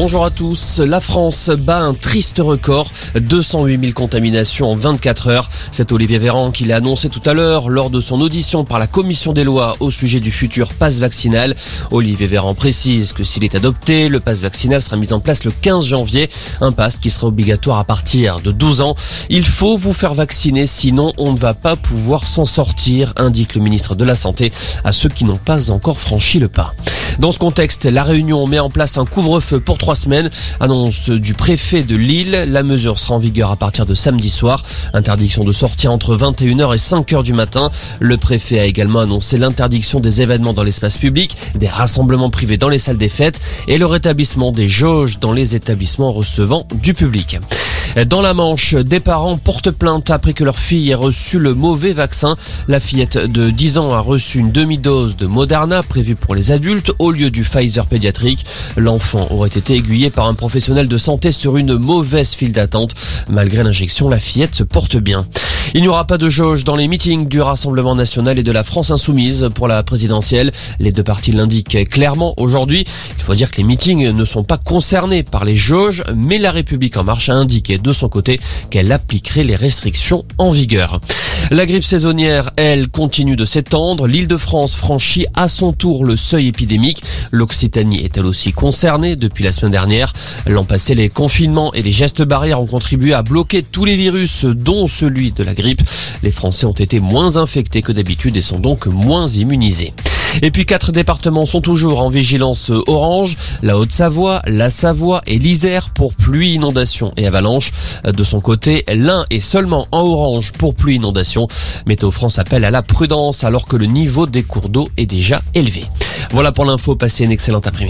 Bonjour à tous. La France bat un triste record. 208 000 contaminations en 24 heures. C'est Olivier Véran qui l'a annoncé tout à l'heure lors de son audition par la commission des lois au sujet du futur pass vaccinal. Olivier Véran précise que s'il est adopté, le pass vaccinal sera mis en place le 15 janvier. Un pass qui sera obligatoire à partir de 12 ans. Il faut vous faire vacciner, sinon on ne va pas pouvoir s'en sortir, indique le ministre de la Santé à ceux qui n'ont pas encore franchi le pas. Dans ce contexte, la Réunion met en place un couvre-feu pour trois semaines. Annonce du préfet de Lille. La mesure sera en vigueur à partir de samedi soir. Interdiction de sortir entre 21h et 5h du matin. Le préfet a également annoncé l'interdiction des événements dans l'espace public, des rassemblements privés dans les salles des fêtes et le rétablissement des jauges dans les établissements recevant du public. Dans la Manche, des parents portent plainte après que leur fille ait reçu le mauvais vaccin. La fillette de 10 ans a reçu une demi-dose de Moderna prévue pour les adultes au lieu du Pfizer pédiatrique. L'enfant aurait été aiguillé par un professionnel de santé sur une mauvaise file d'attente. Malgré l'injection, la fillette se porte bien. Il n'y aura pas de jauge dans les meetings du Rassemblement national et de la France insoumise pour la présidentielle. Les deux partis l'indiquent clairement aujourd'hui. Faut dire que les meetings ne sont pas concernés par les jauges, mais la République en marche a indiqué de son côté qu'elle appliquerait les restrictions en vigueur. La grippe saisonnière, elle, continue de s'étendre. L'île de France franchit à son tour le seuil épidémique. L'Occitanie est elle aussi concernée depuis la semaine dernière. L'an passé, les confinements et les gestes barrières ont contribué à bloquer tous les virus, dont celui de la grippe. Les Français ont été moins infectés que d'habitude et sont donc moins immunisés. Et puis quatre départements sont toujours en vigilance orange, la Haute-Savoie, la Savoie et l'Isère pour pluie, inondation et avalanche. De son côté, l'un est seulement en orange pour pluie, inondation. Météo France appelle à la prudence alors que le niveau des cours d'eau est déjà élevé. Voilà pour l'info, passez une excellente après-midi.